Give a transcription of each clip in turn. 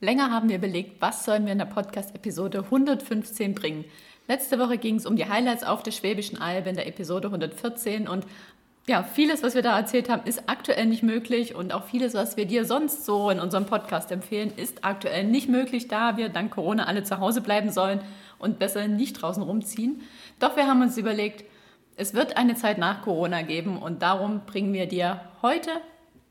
Länger haben wir überlegt, was sollen wir in der Podcast-Episode 115 bringen. Letzte Woche ging es um die Highlights auf der Schwäbischen Alb in der Episode 114 und ja, vieles, was wir da erzählt haben, ist aktuell nicht möglich und auch vieles, was wir dir sonst so in unserem Podcast empfehlen, ist aktuell nicht möglich, da wir dank Corona alle zu Hause bleiben sollen und besser nicht draußen rumziehen. Doch wir haben uns überlegt, es wird eine Zeit nach Corona geben und darum bringen wir dir heute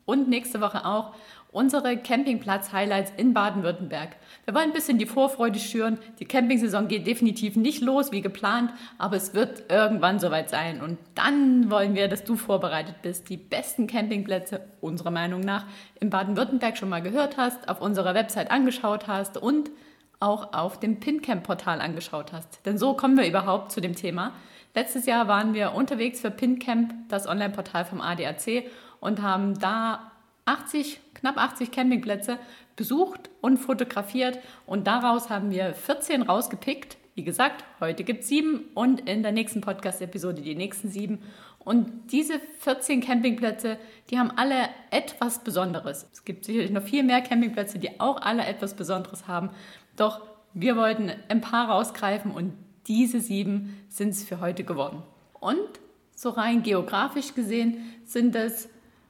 und nächste Woche auch unsere Campingplatz-Highlights in Baden-Württemberg. Wir wollen ein bisschen die Vorfreude schüren. Die Campingsaison geht definitiv nicht los wie geplant, aber es wird irgendwann soweit sein. Und dann wollen wir, dass du vorbereitet bist, die besten Campingplätze unserer Meinung nach in Baden-Württemberg schon mal gehört hast, auf unserer Website angeschaut hast und auch auf dem PinCamp-Portal angeschaut hast. Denn so kommen wir überhaupt zu dem Thema. Letztes Jahr waren wir unterwegs für PinCamp, das Online-Portal vom ADAC, und haben da 80, knapp 80 Campingplätze besucht und fotografiert und daraus haben wir 14 rausgepickt. Wie gesagt, heute gibt es sieben und in der nächsten Podcast-Episode die nächsten sieben. Und diese 14 Campingplätze, die haben alle etwas Besonderes. Es gibt sicherlich noch viel mehr Campingplätze, die auch alle etwas Besonderes haben. Doch wir wollten ein paar rausgreifen und diese sieben sind es für heute geworden. Und so rein geografisch gesehen sind es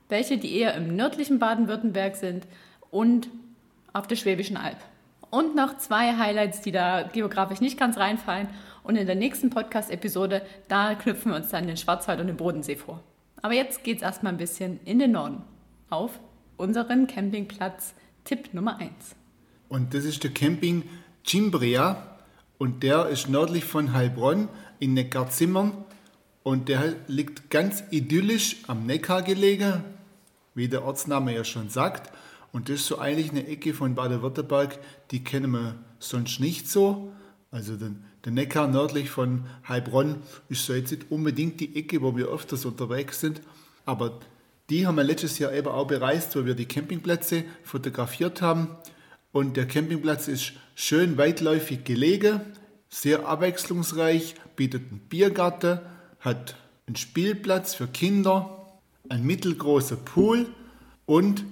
welche, die eher im nördlichen Baden-Württemberg sind und auf der Schwäbischen Alb. Und noch zwei Highlights, die da geografisch nicht ganz reinfallen. Und in der nächsten Podcast-Episode, da knüpfen wir uns dann den Schwarzwald und den Bodensee vor. Aber jetzt geht es erstmal ein bisschen in den Norden. Auf unseren Campingplatz Tipp Nummer 1. Und das ist der Camping Cimbria. Und der ist nördlich von Heilbronn in Neckarzimmern. Und der liegt ganz idyllisch am Neckar gelegen, wie der Ortsname ja schon sagt. Und das ist so eigentlich eine Ecke von Baden-Württemberg, die kennen wir sonst nicht so. Also den, der Neckar nördlich von Heilbronn ist so jetzt nicht unbedingt die Ecke, wo wir öfters unterwegs sind. Aber die haben wir letztes Jahr eben auch bereist, wo wir die Campingplätze fotografiert haben. Und der Campingplatz ist schön weitläufig gelegen, sehr abwechslungsreich, bietet einen Biergarten, hat einen Spielplatz für Kinder, ein mittelgroßer Pool und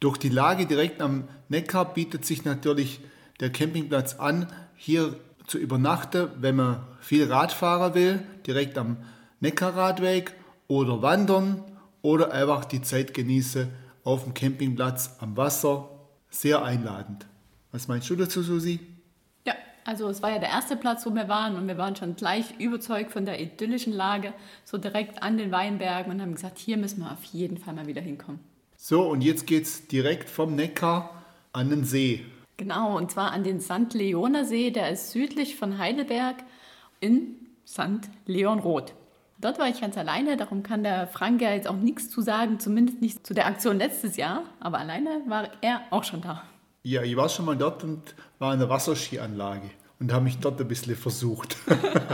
durch die Lage direkt am Neckar bietet sich natürlich der Campingplatz an, hier zu übernachten, wenn man viel Radfahrer will, direkt am Neckarradweg oder wandern oder einfach die Zeit genießen auf dem Campingplatz am Wasser. Sehr einladend. Was meinst du dazu, Susi? Also es war ja der erste Platz, wo wir waren und wir waren schon gleich überzeugt von der idyllischen Lage, so direkt an den Weinbergen und haben gesagt, hier müssen wir auf jeden Fall mal wieder hinkommen. So, und jetzt geht es direkt vom Neckar an den See. Genau, und zwar an den St. Leoner See, der ist südlich von Heidelberg in St. Leonroth. Dort war ich ganz alleine, darum kann der Frank ja jetzt auch nichts zu sagen, zumindest nicht zu der Aktion letztes Jahr, aber alleine war er auch schon da. Ja, ich war schon mal dort und war in der Wasserskianlage und habe mich dort ein bisschen versucht.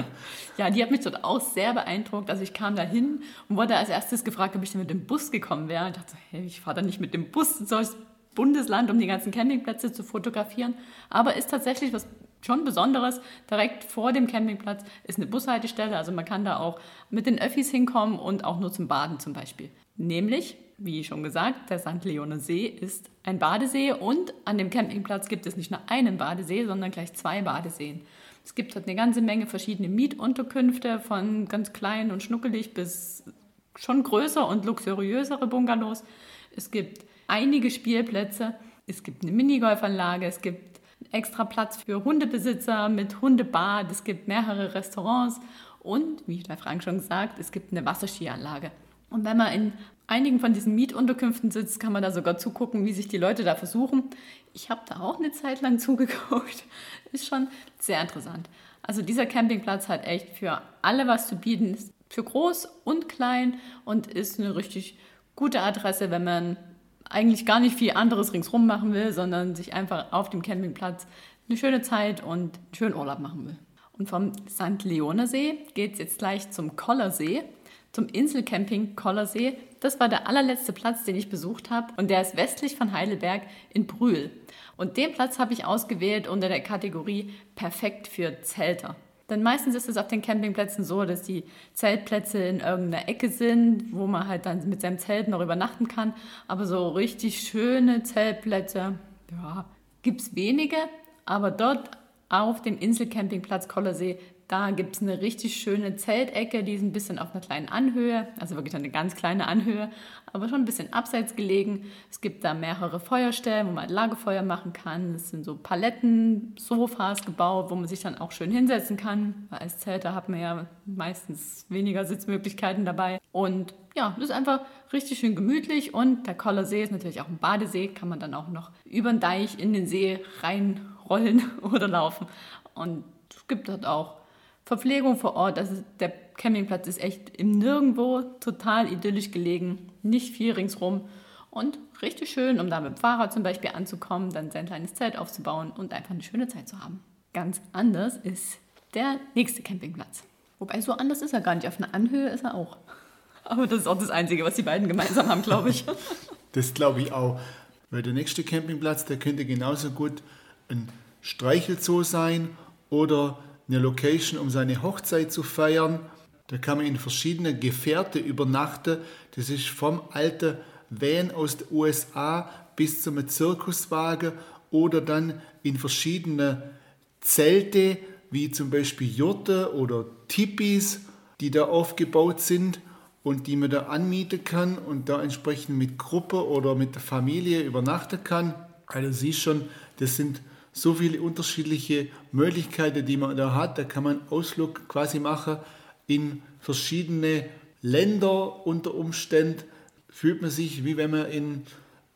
ja, die hat mich dort auch sehr beeindruckt. Also ich kam da hin und wurde als erstes gefragt, ob ich denn mit dem Bus gekommen wäre. Ich dachte, hey, ich fahre da nicht mit dem Bus ins solches Bundesland, um die ganzen Campingplätze zu fotografieren. Aber ist tatsächlich was schon Besonderes. Direkt vor dem Campingplatz ist eine Bushaltestelle. Also man kann da auch mit den Öffis hinkommen und auch nur zum Baden zum Beispiel. Nämlich wie schon gesagt, der St. Leone See ist ein Badesee und an dem Campingplatz gibt es nicht nur einen Badesee, sondern gleich zwei Badeseen. Es gibt dort eine ganze Menge verschiedene Mietunterkünfte, von ganz klein und schnuckelig bis schon größer und luxuriösere Bungalows. Es gibt einige Spielplätze, es gibt eine Minigolfanlage, es gibt extra Platz für Hundebesitzer mit Hundebad, es gibt mehrere Restaurants und, wie der Frank schon gesagt, es gibt eine Wasserskianlage. Und wenn man in einigen von diesen Mietunterkünften sitzt, kann man da sogar zugucken, wie sich die Leute da versuchen. Ich habe da auch eine Zeit lang zugeguckt. Ist schon sehr interessant. Also dieser Campingplatz hat echt für alle was zu bieten. Ist für groß und klein und ist eine richtig gute Adresse, wenn man eigentlich gar nicht viel anderes ringsrum machen will, sondern sich einfach auf dem Campingplatz eine schöne Zeit und einen schönen Urlaub machen will. Und vom St. Leoner See geht es jetzt gleich zum Kollersee, zum Inselcamping Kollersee. Das war der allerletzte Platz, den ich besucht habe und der ist westlich von Heidelberg in Brühl. Und den Platz habe ich ausgewählt unter der Kategorie perfekt für Zelter. Denn meistens ist es auf den Campingplätzen so, dass die Zeltplätze in irgendeiner Ecke sind, wo man halt dann mit seinem Zelt noch übernachten kann. Aber so richtig schöne Zeltplätze, ja, gibt es wenige. Aber dort auf dem Inselcampingplatz Kollersee da gibt es eine richtig schöne Zeltecke, die ist ein bisschen auf einer kleinen Anhöhe, also wirklich eine ganz kleine Anhöhe, aber schon ein bisschen abseits gelegen. Es gibt da mehrere Feuerstellen, wo man Lagerfeuer machen kann. Es sind so Paletten, Sofas gebaut, wo man sich dann auch schön hinsetzen kann. Weil als Zelter hat man ja meistens weniger Sitzmöglichkeiten dabei. Und ja, das ist einfach richtig schön gemütlich. Und der Koller See ist natürlich auch ein Badesee, kann man dann auch noch über den Deich in den See reinrollen oder laufen. Und es gibt dort auch Verpflegung vor Ort, also der Campingplatz ist echt im Nirgendwo, total idyllisch gelegen, nicht viel ringsrum und richtig schön, um da mit dem Fahrrad zum Beispiel anzukommen, dann sein kleines Zelt aufzubauen und einfach eine schöne Zeit zu haben. Ganz anders ist der nächste Campingplatz. Wobei so anders ist er gar nicht, auf einer Anhöhe ist er auch. Aber das ist auch das Einzige, was die beiden gemeinsam haben, glaube ich. Das glaube ich auch. Weil der nächste Campingplatz, der könnte genauso gut ein Streichelzoo sein oder eine Location, um seine Hochzeit zu feiern. Da kann man in verschiedene Gefährte übernachten. Das ist vom alten Van aus den USA bis zum Zirkuswagen oder dann in verschiedene Zelte, wie zum Beispiel Jurte oder Tipis, die da aufgebaut sind und die man da anmieten kann und da entsprechend mit Gruppe oder mit der Familie übernachten kann. Also siehst schon, das sind so viele unterschiedliche Möglichkeiten, die man da hat. Da kann man Ausflug quasi machen in verschiedene Länder unter Umständen. Fühlt man sich, wie wenn man in,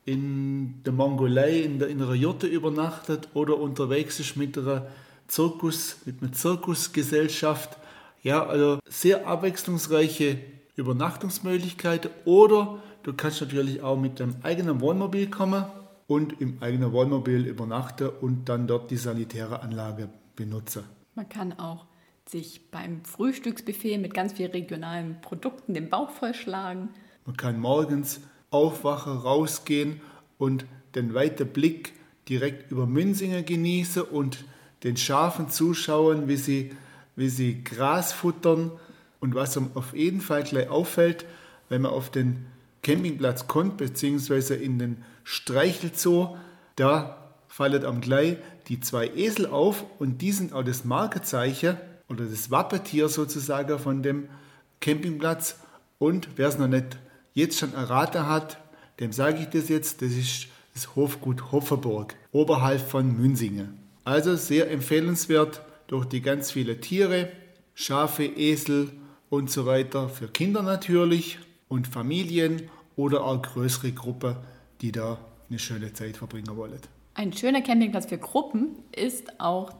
in der Mongolei in, der, in Jurte übernachtet oder unterwegs ist mit einer Zirkus, mit einer Zirkusgesellschaft. Ja, also sehr abwechslungsreiche Übernachtungsmöglichkeiten. Oder du kannst natürlich auch mit deinem eigenen Wohnmobil kommen und im eigenen Wohnmobil übernachten und dann dort die sanitäre Anlage benutzen. Man kann auch sich beim Frühstücksbuffet mit ganz vielen regionalen Produkten den Bauch vollschlagen. Man kann morgens aufwachen, rausgehen und den weiten Blick direkt über Münzingen genießen und den Schafen zuschauen, wie sie, wie sie Gras futtern. Und was einem auf jeden Fall gleich auffällt, wenn man auf den Campingplatz kommt, beziehungsweise in den Streichelzoo, da fallen am gleich die zwei Esel auf und die sind auch das Markezeichen oder das Wappetier sozusagen von dem Campingplatz. Und wer es noch nicht jetzt schon erraten hat, dem sage ich das jetzt, das ist das Hofgut Hofferburg, oberhalb von Münsingen. Also sehr empfehlenswert durch die ganz vielen Tiere, Schafe, Esel und so weiter, für Kinder natürlich und Familien oder auch größere Gruppen, die da eine schöne Zeit verbringen wollen. Ein schöner Campingplatz für Gruppen ist auch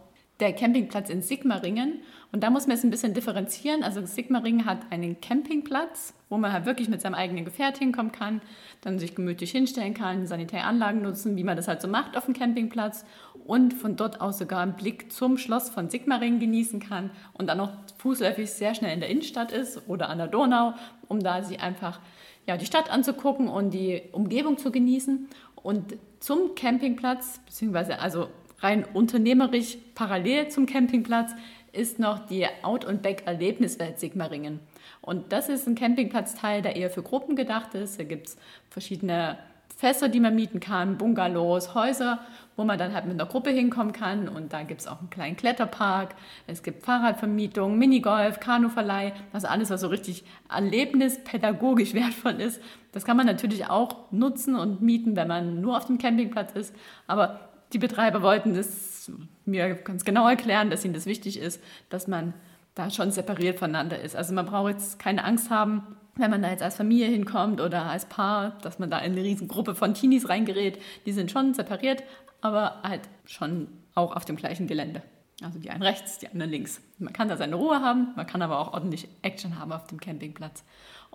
der Campingplatz in Sigmaringen. Und da muss man es ein bisschen differenzieren. Also Sigmaringen hat einen Campingplatz, wo man halt wirklich mit seinem eigenen Gefährt hinkommen kann, dann sich gemütlich hinstellen kann, sanitäre Anlagen nutzen, wie man das halt so macht auf dem Campingplatz und von dort aus sogar einen Blick zum Schloss von Sigmaringen genießen kann und dann auch fußläufig sehr schnell in der Innenstadt ist oder an der Donau, um da sich einfach ja, die Stadt anzugucken und die Umgebung zu genießen. Und zum Campingplatz, beziehungsweise also rein unternehmerisch parallel zum Campingplatz, ist noch die Out- und Back-Erlebniswelt Sigmaringen. Und das ist ein Campingplatzteil, der eher für Gruppen gedacht ist. Da gibt es verschiedene Fässer, die man mieten kann, Bungalows, Häuser, wo man dann halt mit einer Gruppe hinkommen kann. Und da gibt es auch einen kleinen Kletterpark, es gibt Fahrradvermietung, Minigolf, Kanuverleih, also alles, was so richtig erlebnispädagogisch wertvoll ist. Das kann man natürlich auch nutzen und mieten, wenn man nur auf dem Campingplatz ist. Aber die Betreiber wollten das mir ganz genau erklären, dass ihnen das wichtig ist, dass man da schon separiert voneinander ist. Also man braucht jetzt keine Angst haben, wenn man da jetzt als Familie hinkommt oder als Paar, dass man da in eine Riesengruppe von Teenies reingerät. Die sind schon separiert, aber halt schon auch auf dem gleichen Gelände. Also die einen rechts, die anderen links. Man kann da seine Ruhe haben, man kann aber auch ordentlich Action haben auf dem Campingplatz.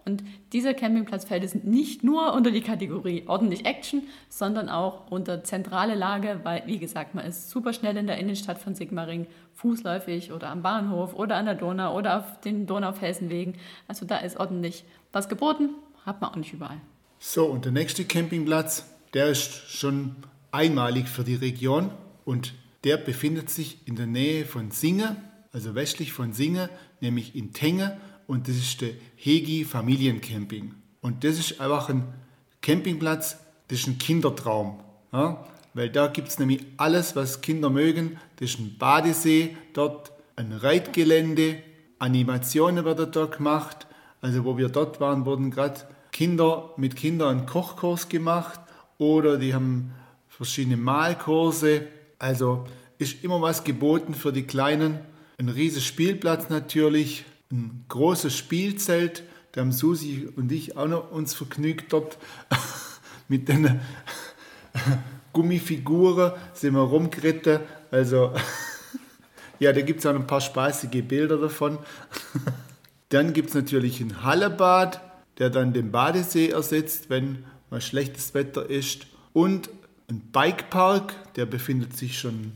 Und dieser Campingplatz fällt es nicht nur unter die Kategorie ordentlich Action, sondern auch unter zentrale Lage, weil, wie gesagt, man ist super schnell in der Innenstadt von Sigmaring, fußläufig oder am Bahnhof oder an der Donau oder auf den Donaufelsenwegen. Also da ist ordentlich was geboten, hat man auch nicht überall. So, und der nächste Campingplatz, der ist schon einmalig für die Region und der befindet sich in der Nähe von Singe, also westlich von Singe, nämlich in Tenge und das ist der Hegi Familiencamping. Und das ist einfach ein Campingplatz, das ist ein Kindertraum. Ja? Weil da gibt es nämlich alles, was Kinder mögen. Das ist ein Badesee, dort ein Reitgelände, Animationen werden dort gemacht. Also wo wir dort waren, wurden gerade Kinder mit Kindern einen Kochkurs gemacht oder die haben verschiedene Malkurse. Also ist immer was geboten für die Kleinen. Ein riesiger Spielplatz natürlich, ein großes Spielzelt. Da haben Susi und ich auch noch uns vergnügt dort mit den Gummifiguren sind wir rumgeritten. Also ja, da gibt es auch ein paar spaßige Bilder davon. Dann gibt es natürlich ein Hallebad, der dann den Badesee ersetzt, wenn mal schlechtes Wetter ist. Und ein Bikepark, der befindet sich schon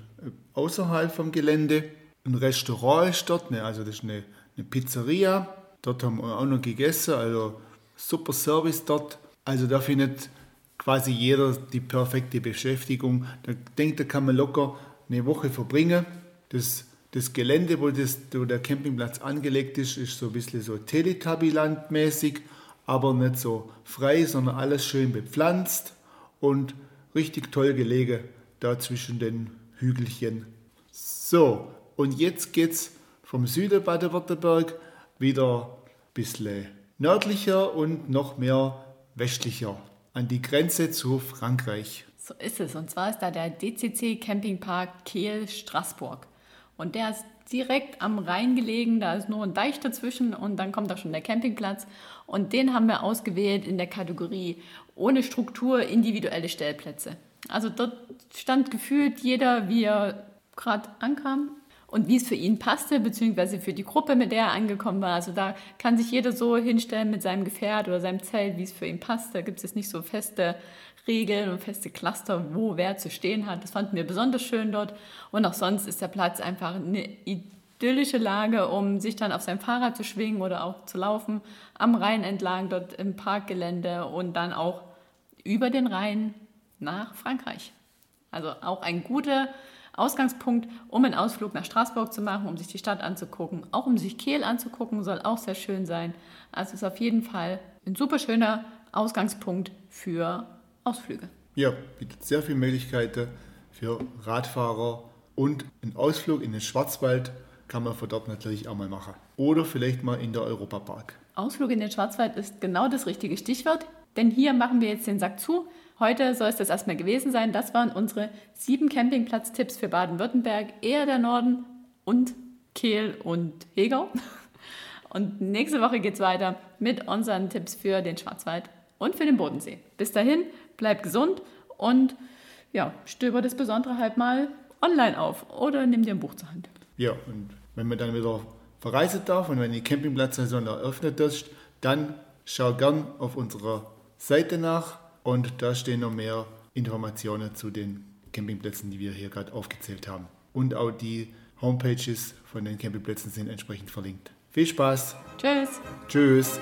außerhalb vom Gelände. Ein Restaurant ist dort, ne, also das ist eine eine Pizzeria. Dort haben wir auch noch gegessen, also super Service dort. Also da findet quasi jeder die perfekte Beschäftigung. Da denkt, da kann man locker eine Woche verbringen. Das, das Gelände, wo, das, wo der Campingplatz angelegt ist, ist so ein bisschen so Teletubbyland-mäßig, aber nicht so frei, sondern alles schön bepflanzt und richtig toll gelegen da zwischen den Hügelchen. So, und jetzt geht's vom Süden Baden-Württemberg wieder ein bisschen nördlicher und noch mehr westlicher an die Grenze zu Frankreich. So ist es. Und zwar ist da der DCC Campingpark Kehl Straßburg. Und der ist direkt am Rhein gelegen. Da ist nur ein Deich dazwischen und dann kommt auch schon der Campingplatz. Und den haben wir ausgewählt in der Kategorie ohne Struktur individuelle Stellplätze. Also dort stand gefühlt jeder, wie er gerade ankam, und wie es für ihn passte, beziehungsweise für die Gruppe, mit der er angekommen war. Also da kann sich jeder so hinstellen mit seinem Gefährt oder seinem Zelt, wie es für ihn passt. Da gibt es nicht so feste Regeln und feste Cluster, wo wer zu stehen hat. Das fanden wir besonders schön dort. Und auch sonst ist der Platz einfach eine idyllische Lage, um sich dann auf sein Fahrrad zu schwingen oder auch zu laufen, am Rhein entlang, dort im Parkgelände und dann auch über den Rhein nach Frankreich. Also auch ein guter Ausgangspunkt, um einen Ausflug nach Straßburg zu machen, um sich die Stadt anzugucken, auch um sich Kehl anzugucken, soll auch sehr schön sein. Also ist auf jeden Fall ein super schöner Ausgangspunkt für Ausflüge. Ja, bietet sehr viele Möglichkeiten für Radfahrer und einen Ausflug in den Schwarzwald kann man von dort natürlich auch mal machen. Oder vielleicht mal in der Europapark. Ausflug in den Schwarzwald ist genau das richtige Stichwort, denn hier machen wir jetzt den Sack zu. Heute soll es das erstmal gewesen sein. Das waren unsere sieben Campingplatz-Tipps für Baden-Württemberg, eher der Norden und Kehl und Hegau. Und nächste Woche geht es weiter mit unseren Tipps für den Schwarzwald und für den Bodensee. Bis dahin, bleibt gesund und ja, stöber das Besondere halt mal online auf oder nimm dir ein Buch zur Hand. Ja, und wenn man dann wieder verreisen darf und wenn die Campingplatzsaison eröffnet ist, dann schau gern auf unserer Seite nach und da stehen noch mehr Informationen zu den Campingplätzen, die wir hier gerade aufgezählt haben. Und auch die Homepages von den Campingplätzen sind entsprechend verlinkt. Viel Spaß. Tschüss. Tschüss.